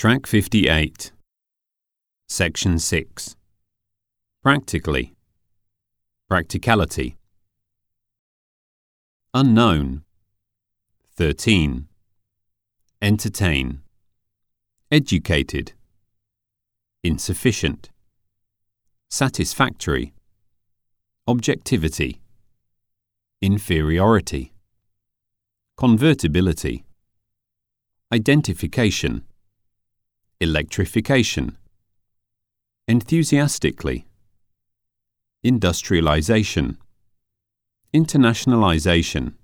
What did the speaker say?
Track 58. Section 6. Practically. Practicality. Unknown. 13. Entertain. Educated. Insufficient. Satisfactory. Objectivity. Inferiority. Convertibility. Identification. Electrification. Enthusiastically. Industrialization. Internationalization.